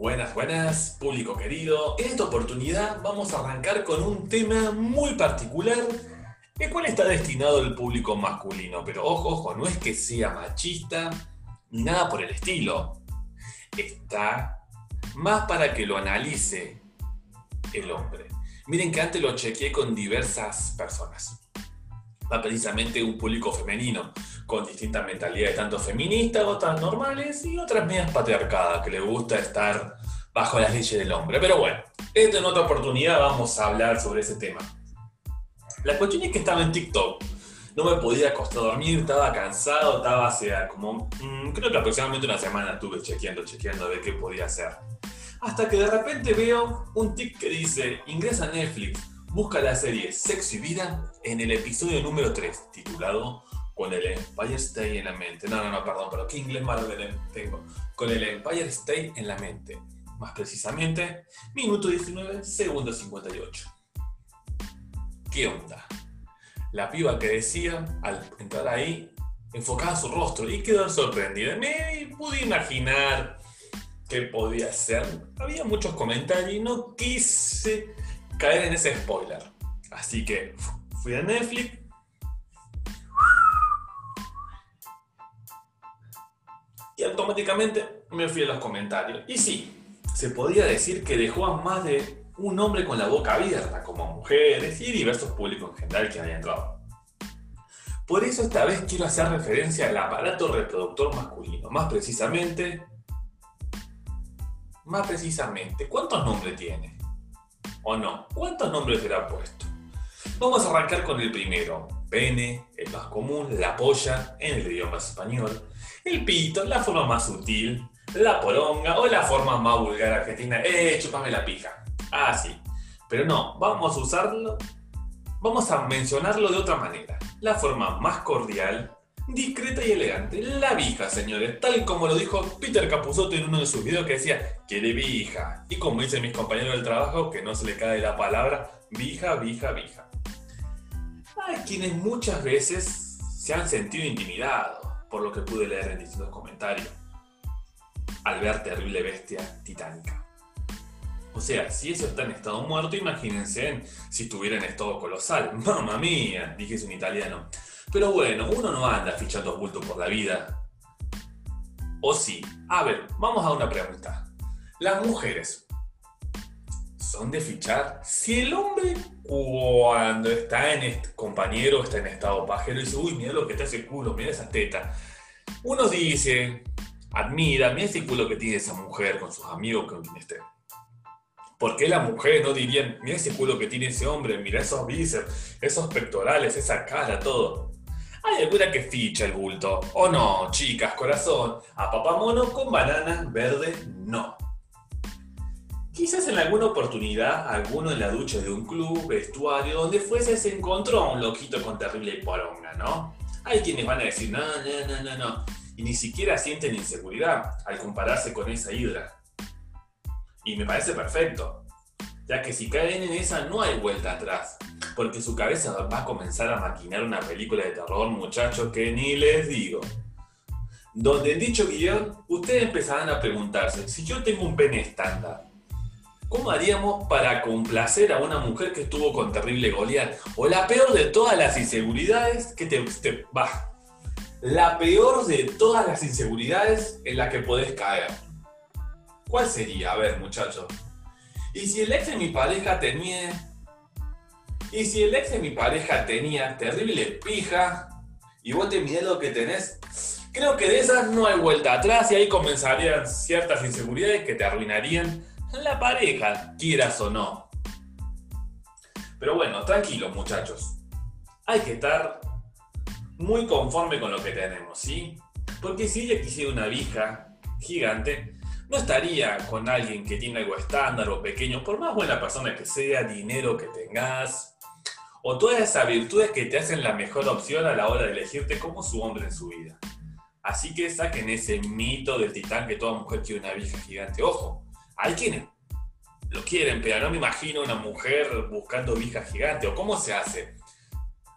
Buenas, buenas, público querido. En esta oportunidad vamos a arrancar con un tema muy particular, el cual está destinado al público masculino. Pero ojo, ojo, no es que sea machista nada por el estilo. Está más para que lo analice el hombre. Miren que antes lo chequeé con diversas personas. Va precisamente un público femenino, con distintas mentalidades, tanto feministas, otras normales y otras medias patriarcadas, que le gusta estar bajo las leyes del hombre. Pero bueno, esta en otra oportunidad vamos a hablar sobre ese tema. La cuestión es que estaba en TikTok. No me podía acostar a dormir, estaba cansado, estaba hace como, mm, creo que aproximadamente una semana estuve chequeando, chequeando a ver qué podía hacer. Hasta que de repente veo un tic que dice, ingresa a Netflix, busca la serie Sexo y Vida en el episodio número 3, titulado Con el Empire State en la mente. No, no, no, perdón, pero qué inglés malo tengo. Con el Empire State en la mente. Más precisamente, minuto 19, segundo 58. ¿Qué onda? La piba que decía, al entrar ahí, enfocaba su rostro y quedó sorprendida. Me pude imaginar qué podía ser. Había muchos comentarios y no quise caer en ese spoiler. Así que fui a Netflix. Y automáticamente me fui a los comentarios. Y sí, se podía decir que dejó a más de un hombre con la boca abierta, como mujeres y diversos públicos en general que habían entrado. Por eso esta vez quiero hacer referencia al aparato reproductor masculino, más precisamente más precisamente, ¿cuántos nombres tiene? ¿O no? ¿Cuántos nombres será puesto? Vamos a arrancar con el primero. Pene, el más común, la polla, en el idioma español. El pito, la forma más sutil. La poronga o la forma más vulgar argentina. ¡Eh, chupame la pija! Ah, sí. Pero no, vamos a usarlo. Vamos a mencionarlo de otra manera. La forma más cordial, discreta y elegante. La vija, señores, tal como lo dijo Peter Capuzotto en uno de sus videos que decía, quiere vija. Y como dicen mis compañeros del trabajo, que no se le cae la palabra vija, vija, vija. Hay quienes muchas veces se han sentido intimidados por lo que pude leer en distintos comentarios al ver Terrible Bestia Titánica. O sea, si eso está en estado muerto, imagínense si estuviera en estado colosal. Mamma mía, dije es un italiano. Pero bueno, uno no anda fichando bultos por la vida. ¿O sí? A ver, vamos a una pregunta. Las mujeres son de fichar. Si el hombre cuando está en este compañero, está en estado pajero, dice, uy, mira lo que está ese culo, mira esa teta. Uno dice, admira, mira ese culo que tiene esa mujer con sus amigos, con quien esté. ¿Por qué las mujeres no dirían, mira ese culo que tiene ese hombre, mira esos bíceps, esos pectorales, esa cara, todo? Hay alguna que ficha el bulto. O no, chicas, corazón. A papamono con banana verde, no. Quizás en alguna oportunidad, alguno en la ducha de un club, vestuario, donde fuese, se encontró a un loquito con terrible poronga, ¿no? Hay quienes van a decir, no, no, no, no, no. Y ni siquiera sienten inseguridad al compararse con esa hidra. Y me parece perfecto, ya que si caen en esa no hay vuelta atrás porque su cabeza va a comenzar a maquinar una película de terror, muchachos, que ni les digo. Donde en dicho guion, ustedes empezarán a preguntarse, si yo tengo un pene estándar, ¿cómo haríamos para complacer a una mujer que estuvo con terrible Goliat? O la peor de todas las inseguridades que te, te. La peor de todas las inseguridades en la que podés caer. ¿Cuál sería? A ver, muchachos. Y si el ex de mi pareja tenía y si el ex de mi pareja tenía terrible pija y vos te mirás lo que tenés, creo que de esas no hay vuelta atrás y ahí comenzarían ciertas inseguridades que te arruinarían la pareja, quieras o no. Pero bueno, tranquilos muchachos. Hay que estar muy conforme con lo que tenemos, ¿sí? Porque si ella quisiera una vija gigante, no estaría con alguien que tiene algo estándar o pequeño, por más buena persona que sea, dinero que tengas, o todas esas virtudes que te hacen la mejor opción a la hora de elegirte como su hombre en su vida. Así que saquen ese mito del titán que toda mujer quiere una vieja gigante. Ojo, hay quienes lo quieren, pero no me imagino una mujer buscando vieja gigante. ¿O cómo se hace?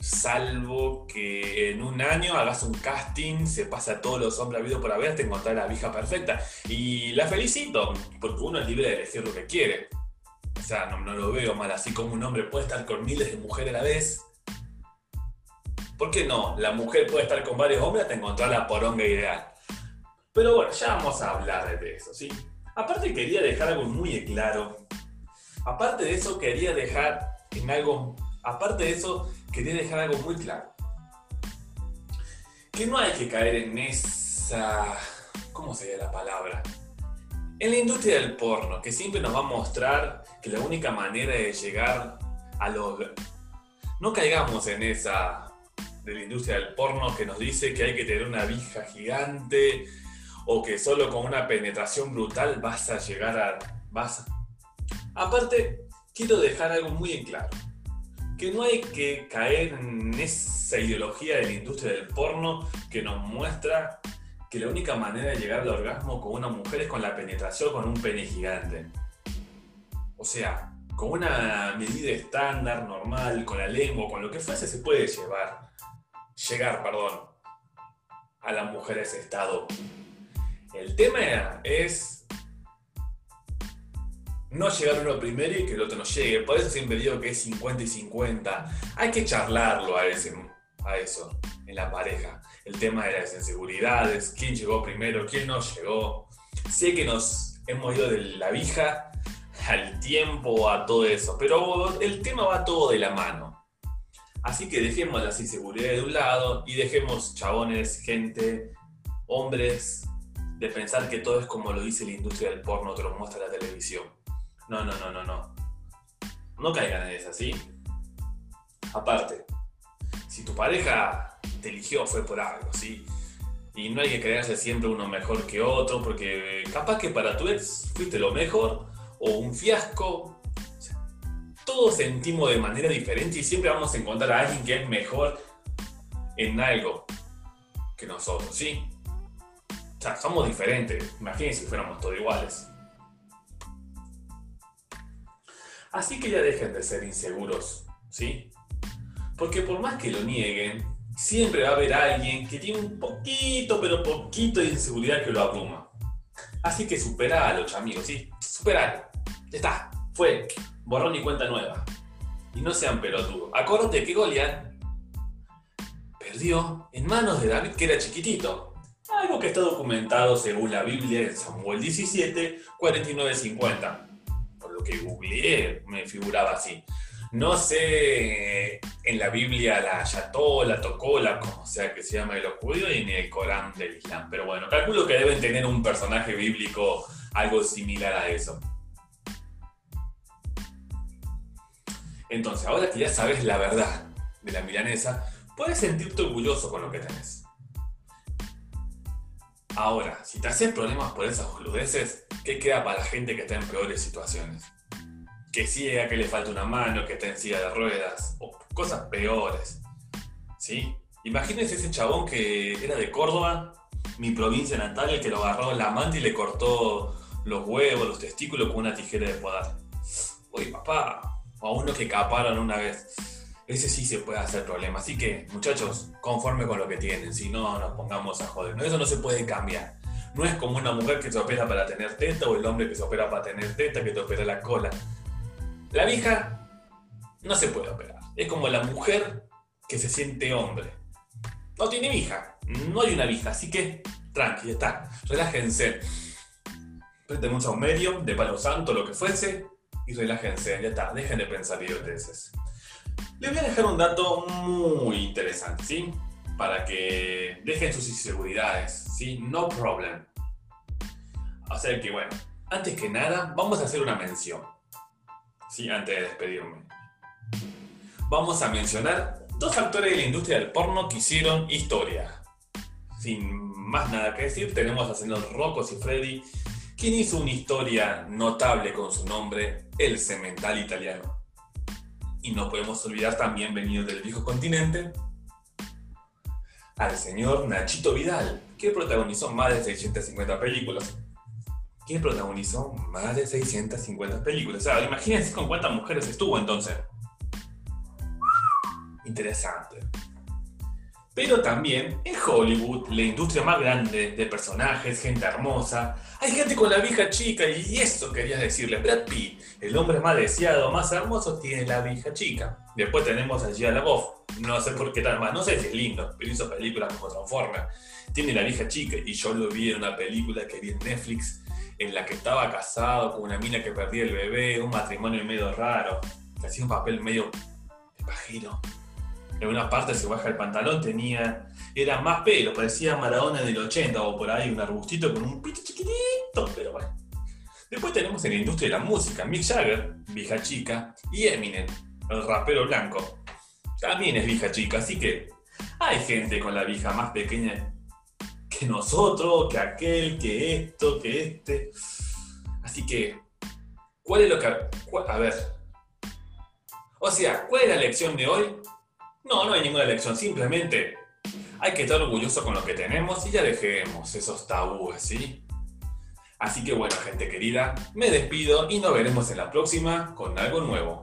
salvo que en un año hagas un casting, se pasa a todos los hombres habidos por haber, te encontrar la vieja perfecta. Y la felicito, porque uno es libre de elegir lo que quiere. O sea, no, no lo veo mal, así como un hombre puede estar con miles de mujeres a la vez. ¿Por qué no? La mujer puede estar con varios hombres hasta encontrar la poronga ideal. Pero bueno, ya vamos a hablar de eso, ¿sí? Aparte quería dejar algo muy claro. Aparte de eso quería dejar en algo... Aparte de eso quería dejar algo muy claro. Que no hay que caer en esa... ¿Cómo sería la palabra? En la industria del porno, que siempre nos va a mostrar que la única manera de llegar a los... No caigamos en esa de la industria del porno que nos dice que hay que tener una vija gigante o que solo con una penetración brutal vas a llegar a... Vas Aparte, quiero dejar algo muy en claro. Que no hay que caer en esa ideología de la industria del porno que nos muestra que la única manera de llegar al orgasmo con una mujer es con la penetración con un pene gigante. O sea, con una medida estándar, normal, con la lengua, con lo que fuese, se puede llevar, llegar, perdón, a la mujer a ese estado el tema es no llegar uno primero y que el otro no llegue. Por eso siempre digo que es 50 y 50. Hay que charlarlo a, ese, a eso en la pareja. El tema de las inseguridades, quién llegó primero, quién no llegó. Sé que nos hemos ido de la vija al tiempo, a todo eso, pero el tema va todo de la mano. Así que dejemos las inseguridades de un lado y dejemos chabones, gente, hombres, de pensar que todo es como lo dice la industria del porno, te lo muestra la televisión. No, no, no, no, no. No caigan en esa, ¿sí? Aparte, si tu pareja te eligió fue por algo, ¿sí? Y no hay que creerse siempre uno mejor que otro, porque capaz que para tu ex fuiste lo mejor o un fiasco. todos sentimos de manera diferente y siempre vamos a encontrar a alguien que es mejor en algo que nosotros, ¿sí? Somos diferentes. Imagínense si fuéramos todos iguales. Así que ya dejen de ser inseguros, ¿sí? Porque por más que lo nieguen, siempre va a haber alguien que tiene un poquito, pero poquito de inseguridad que lo abruma. Así que superalo, amigos, ¿sí? Superalo. Ya está, fue. Borrón y cuenta nueva. Y no sean pelotudos. Acuérdate que Goliat perdió en manos de David, que era chiquitito. Algo que está documentado según la Biblia en Samuel 17, 49, 50. Por lo que googleé, me figuraba así. No sé en la Biblia la Yató, la Tocó, la como sea que se llama de los judíos, y ni el Corán del Islam. Pero bueno, calculo que deben tener un personaje bíblico algo similar a eso. Entonces, ahora que ya sabes la verdad de la milanesa, puedes sentirte orgulloso con lo que tenés. Ahora, si te haces problemas por esas boludeces, ¿qué queda para la gente que está en peores situaciones? Que ciega, que le falta una mano, que está en silla de ruedas, o cosas peores. ¿Sí? Imagínense ese chabón que era de Córdoba, mi provincia natal, el que lo agarró la manta y le cortó los huevos, los testículos con una tijera de podar. Uy, papá, o a uno que caparon una vez ese sí se puede hacer problema. Así que, muchachos, conforme con lo que tienen, si no nos pongamos a joder. Eso no se puede cambiar. No es como una mujer que se opera para tener teta o el hombre que se opera para tener teta, que te opera la cola. La vieja no se puede operar. Es como la mujer que se siente hombre. No tiene vieja, no hay una vieja, así que tranqui, está. Relájense. Mucho a un medio, de palo santo, lo que fuese, y relájense, ya está. Dejen de pensar idioteces. Les voy a dejar un dato muy interesante, ¿sí? Para que dejen sus inseguridades, ¿sí? No problem. O sea que, bueno, antes que nada, vamos a hacer una mención, ¿sí? Antes de despedirme. Vamos a mencionar dos actores de la industria del porno que hicieron historia. Sin más nada que decir, tenemos a señor Rocco y Freddy, quien hizo una historia notable con su nombre, El Cemental Italiano. Y no podemos olvidar también, venido del viejo continente, al señor Nachito Vidal, que protagonizó más de 650 películas. ¿Quién protagonizó más de 650 películas? O sea, imagínense con cuántas mujeres estuvo entonces. interesante. Pero también en Hollywood, la industria más grande de personajes, gente hermosa, hay gente con la vieja chica y eso querías decirle. Brad Pitt, el hombre más deseado, más hermoso, tiene la vieja chica. Después tenemos a Gia LaBeouf, no sé por qué tal más, no sé si es lindo, pero hizo películas como Transformers. Tiene la vieja chica y yo lo vi en una película que vi en Netflix en la que estaba casado con una mina que perdía el bebé, un matrimonio medio raro, que hacía un papel medio de pajero en una parte se baja el pantalón, tenía, era más pelo, parecía Maradona del 80 o por ahí, un arbustito con un pito chiquitito, pero bueno. Después tenemos en la industria de la música, Mick Jagger, vieja chica, y Eminem, el rapero blanco, también es vieja chica, así que hay gente con la vieja más pequeña que nosotros, que aquel, que esto, que este. Así que, ¿cuál es lo que... a ver. O sea, ¿cuál es la lección de hoy? No, no hay ninguna elección, simplemente hay que estar orgulloso con lo que tenemos y ya dejemos esos tabúes, ¿sí? Así que bueno, gente querida, me despido y nos veremos en la próxima con algo nuevo.